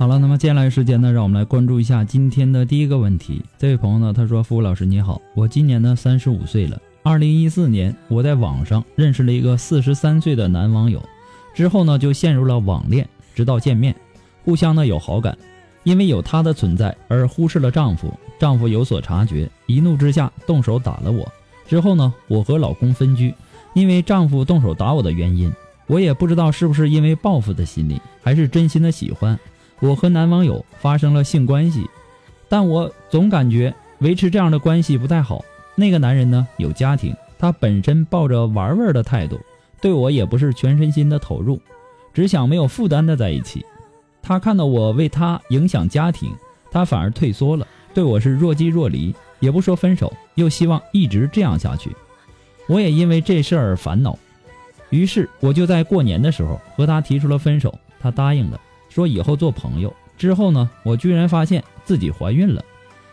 好了，那么接下来时间呢，让我们来关注一下今天的第一个问题。这位朋友呢，他说：“付老师你好，我今年呢三十五岁了。二零一四年我在网上认识了一个四十三岁的男网友，之后呢就陷入了网恋，直到见面，互相呢有好感。因为有他的存在而忽视了丈夫，丈夫有所察觉，一怒之下动手打了我。之后呢，我和老公分居，因为丈夫动手打我的原因，我也不知道是不是因为报复的心理，还是真心的喜欢。”我和男网友发生了性关系，但我总感觉维持这样的关系不太好。那个男人呢有家庭，他本身抱着玩玩的态度，对我也不是全身心的投入，只想没有负担的在一起。他看到我为他影响家庭，他反而退缩了，对我是若即若离，也不说分手，又希望一直这样下去。我也因为这事儿烦恼，于是我就在过年的时候和他提出了分手，他答应了。说以后做朋友之后呢，我居然发现自己怀孕了，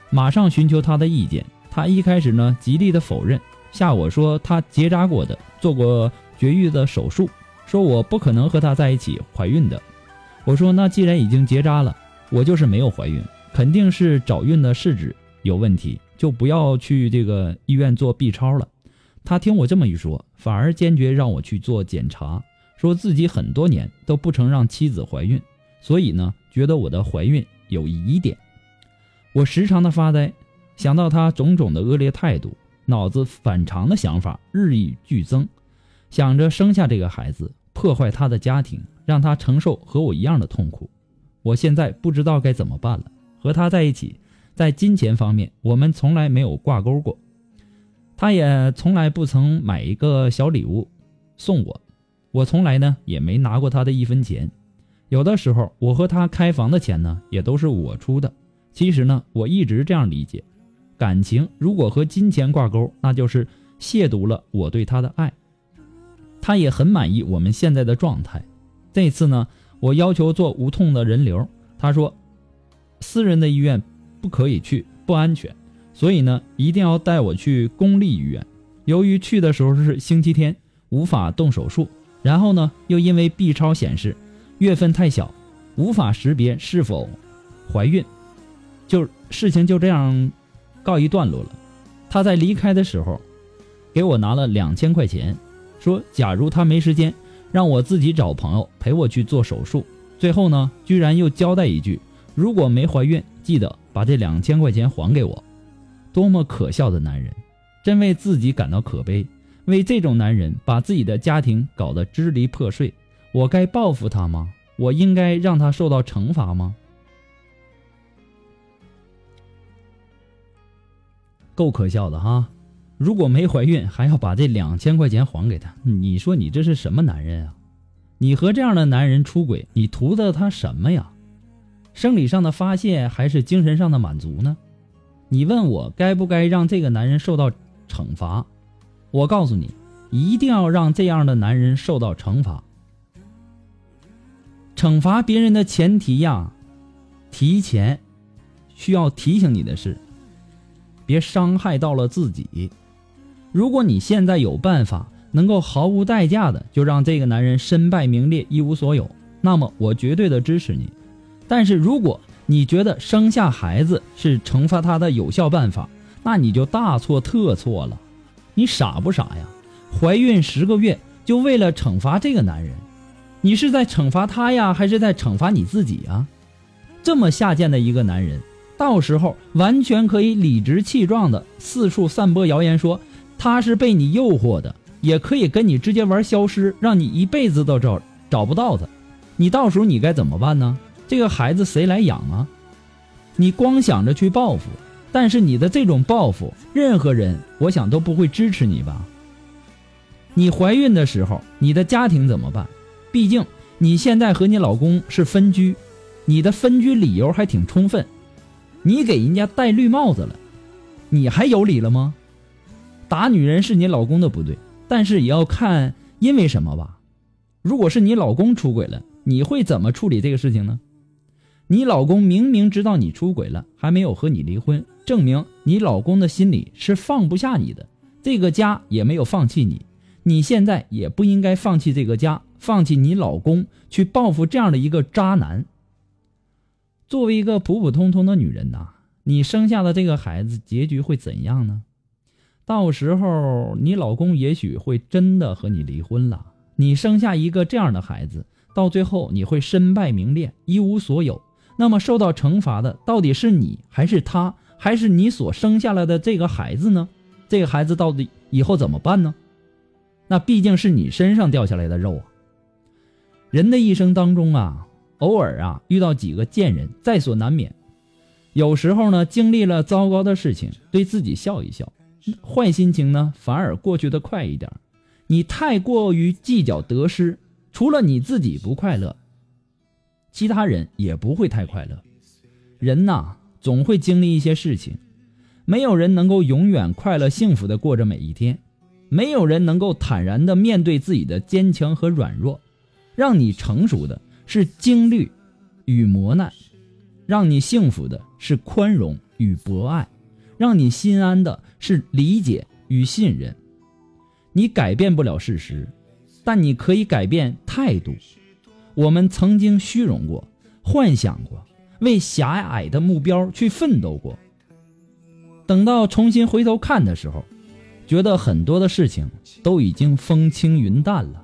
马上寻求他的意见。他一开始呢极力的否认，吓我说他结扎过的，做过绝育的手术，说我不可能和他在一起怀孕的。我说那既然已经结扎了，我就是没有怀孕，肯定是找孕的试纸有问题，就不要去这个医院做 B 超了。他听我这么一说，反而坚决让我去做检查，说自己很多年都不曾让妻子怀孕。所以呢，觉得我的怀孕有疑点，我时常的发呆，想到他种种的恶劣态度，脑子反常的想法日益剧增，想着生下这个孩子，破坏他的家庭，让他承受和我一样的痛苦。我现在不知道该怎么办了。和他在一起，在金钱方面，我们从来没有挂钩过，他也从来不曾买一个小礼物送我，我从来呢也没拿过他的一分钱。有的时候，我和他开房的钱呢，也都是我出的。其实呢，我一直这样理解，感情如果和金钱挂钩，那就是亵渎了我对他的爱。他也很满意我们现在的状态。这次呢，我要求做无痛的人流，他说，私人的医院不可以去，不安全，所以呢，一定要带我去公立医院。由于去的时候是星期天，无法动手术，然后呢，又因为 B 超显示。月份太小，无法识别是否怀孕，就事情就这样告一段落了。他在离开的时候，给我拿了两千块钱，说假如他没时间，让我自己找朋友陪我去做手术。最后呢，居然又交代一句：如果没怀孕，记得把这两千块钱还给我。多么可笑的男人，真为自己感到可悲。为这种男人把自己的家庭搞得支离破碎。我该报复他吗？我应该让他受到惩罚吗？够可笑的哈！如果没怀孕，还要把这两千块钱还给他，你说你这是什么男人啊？你和这样的男人出轨，你图的他什么呀？生理上的发泄还是精神上的满足呢？你问我该不该让这个男人受到惩罚？我告诉你，一定要让这样的男人受到惩罚。惩罚别人的前提呀，提前需要提醒你的是，别伤害到了自己。如果你现在有办法。能够毫无代价的就让这个男人身败名裂一无所有，那么我绝对的支持你。但是如果你觉得生下孩子是惩罚他的有效办法，那你就大错特错了。你傻不傻呀？怀孕十个月就为了惩罚这个男人，你是在惩罚他呀，还是在惩罚你自己啊？这么下贱的一个男人，到时候完全可以理直气壮的四处散播谣言，说他是被你诱惑的。也可以跟你直接玩消失，让你一辈子都找找不到他。你到时候你该怎么办呢？这个孩子谁来养啊？你光想着去报复，但是你的这种报复，任何人我想都不会支持你吧？你怀孕的时候，你的家庭怎么办？毕竟你现在和你老公是分居，你的分居理由还挺充分，你给人家戴绿帽子了，你还有理了吗？打女人是你老公的不对。但是也要看因为什么吧。如果是你老公出轨了，你会怎么处理这个事情呢？你老公明明知道你出轨了，还没有和你离婚，证明你老公的心里是放不下你的，这个家也没有放弃你。你现在也不应该放弃这个家，放弃你老公去报复这样的一个渣男。作为一个普普通通的女人呐，你生下的这个孩子结局会怎样呢？到时候你老公也许会真的和你离婚了，你生下一个这样的孩子，到最后你会身败名裂，一无所有。那么受到惩罚的到底是你，还是他，还是你所生下来的这个孩子呢？这个孩子到底以后怎么办呢？那毕竟是你身上掉下来的肉啊。人的一生当中啊，偶尔啊遇到几个贱人，在所难免。有时候呢，经历了糟糕的事情，对自己笑一笑。坏心情呢，反而过去的快一点。你太过于计较得失，除了你自己不快乐，其他人也不会太快乐。人呐，总会经历一些事情，没有人能够永远快乐幸福的过着每一天，没有人能够坦然的面对自己的坚强和软弱。让你成熟的是经历与磨难，让你幸福的是宽容与博爱。让你心安的是理解与信任。你改变不了事实，但你可以改变态度。我们曾经虚荣过，幻想过，为狭隘的目标去奋斗过。等到重新回头看的时候，觉得很多的事情都已经风轻云淡了。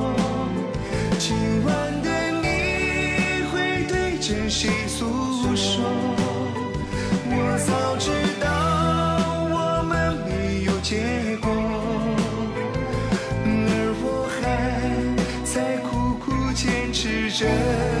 结果，而我还在苦苦坚持着。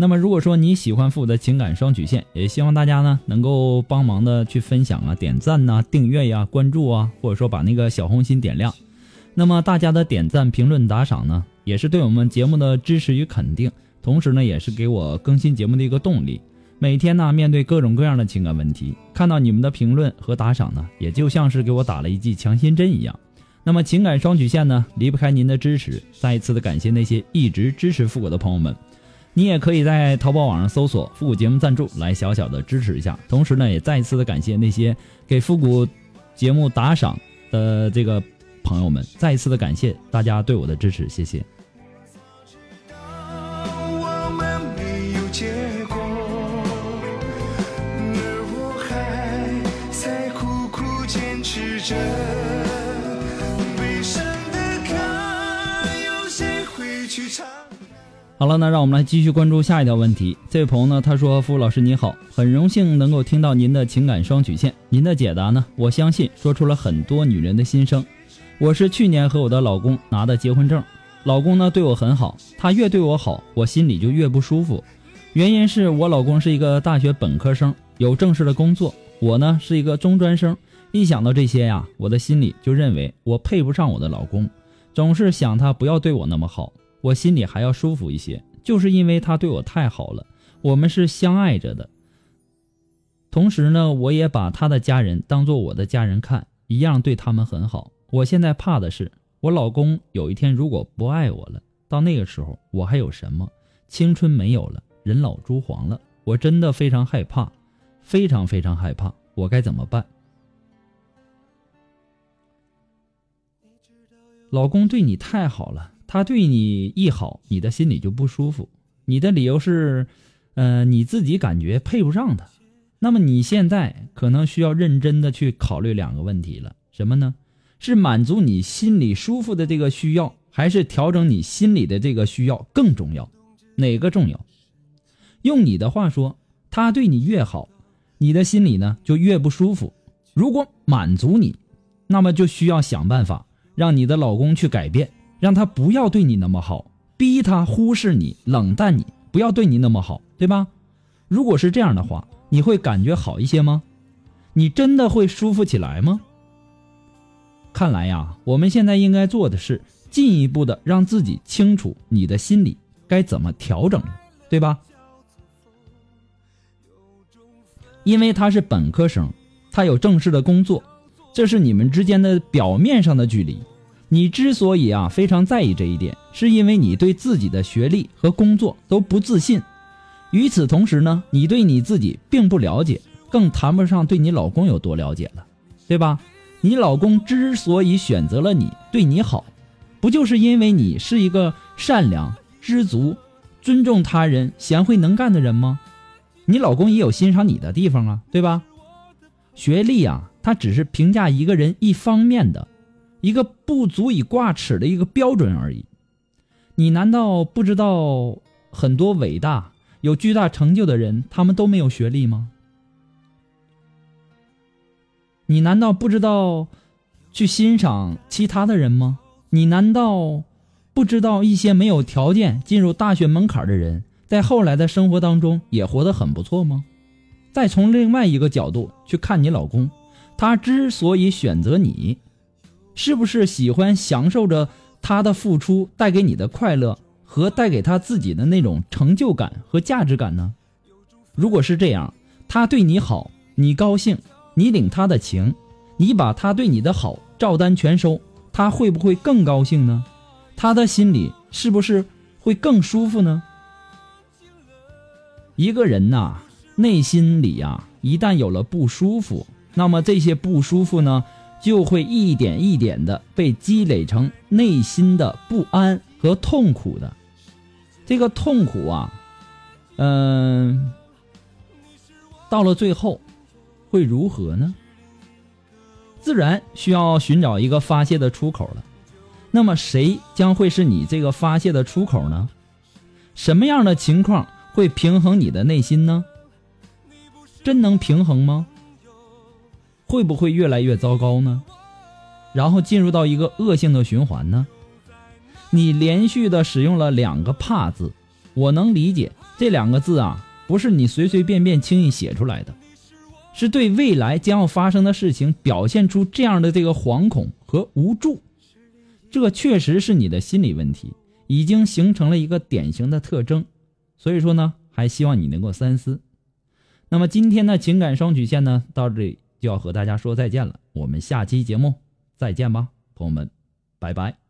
那么，如果说你喜欢复古的情感双曲线，也希望大家呢能够帮忙的去分享啊、点赞呐、订阅呀、关注啊，或者说把那个小红心点亮。那么大家的点赞、评论、打赏呢，也是对我们节目的支持与肯定。同时呢，也是给我更新节目的一个动力。每天呢，面对各种各样的情感问题，看到你们的评论和打赏呢，也就像是给我打了一剂强心针一样。那么情感双曲线呢，离不开您的支持。再一次的感谢那些一直支持复古的朋友们。你也可以在淘宝网上搜索“复古节目赞助”来小小的支持一下。同时呢，也再一次的感谢那些给复古节目打赏的这个朋友们，再一次的感谢大家对我的支持，谢谢。着。好了，那让我们来继续关注下一条问题。这位朋友呢，他说：“付老师你好，很荣幸能够听到您的情感双曲线，您的解答呢，我相信说出了很多女人的心声。我是去年和我的老公拿的结婚证，老公呢对我很好，他越对我好，我心里就越不舒服。原因是我老公是一个大学本科生，有正式的工作，我呢是一个中专生。一想到这些呀，我的心里就认为我配不上我的老公，总是想他不要对我那么好。”我心里还要舒服一些，就是因为他对我太好了，我们是相爱着的。同时呢，我也把他的家人当做我的家人看，一样对他们很好。我现在怕的是，我老公有一天如果不爱我了，到那个时候我还有什么？青春没有了，人老珠黄了，我真的非常害怕，非常非常害怕，我该怎么办？老公对你太好了。他对你一好，你的心里就不舒服。你的理由是，呃，你自己感觉配不上他。那么你现在可能需要认真的去考虑两个问题了，什么呢？是满足你心里舒服的这个需要，还是调整你心里的这个需要更重要？哪个重要？用你的话说，他对你越好，你的心里呢就越不舒服。如果满足你，那么就需要想办法让你的老公去改变。让他不要对你那么好，逼他忽视你、冷淡你，不要对你那么好，对吧？如果是这样的话，你会感觉好一些吗？你真的会舒服起来吗？看来呀，我们现在应该做的是进一步的让自己清楚你的心理该怎么调整了，对吧？因为他是本科生，他有正式的工作，这是你们之间的表面上的距离。你之所以啊非常在意这一点，是因为你对自己的学历和工作都不自信。与此同时呢，你对你自己并不了解，更谈不上对你老公有多了解了，对吧？你老公之所以选择了你，对你好，不就是因为你是一个善良、知足、尊重他人、贤惠能干的人吗？你老公也有欣赏你的地方啊，对吧？学历啊，它只是评价一个人一方面的。一个不足以挂齿的一个标准而已，你难道不知道很多伟大有巨大成就的人，他们都没有学历吗？你难道不知道去欣赏其他的人吗？你难道不知道一些没有条件进入大学门槛的人，在后来的生活当中也活得很不错吗？再从另外一个角度去看你老公，他之所以选择你。是不是喜欢享受着他的付出带给你的快乐和带给他自己的那种成就感和价值感呢？如果是这样，他对你好，你高兴，你领他的情，你把他对你的好照单全收，他会不会更高兴呢？他的心里是不是会更舒服呢？一个人呐，内心里呀，一旦有了不舒服，那么这些不舒服呢？就会一点一点的被积累成内心的不安和痛苦的，这个痛苦啊，嗯，到了最后会如何呢？自然需要寻找一个发泄的出口了。那么谁将会是你这个发泄的出口呢？什么样的情况会平衡你的内心呢？真能平衡吗？会不会越来越糟糕呢？然后进入到一个恶性的循环呢？你连续的使用了两个“怕”字，我能理解这两个字啊，不是你随随便便轻易写出来的，是对未来将要发生的事情表现出这样的这个惶恐和无助。这确实是你的心理问题，已经形成了一个典型的特征。所以说呢，还希望你能够三思。那么今天的情感双曲线呢，到这里就要和大家说再见了。我们下期节目再见吧，朋友们，拜拜。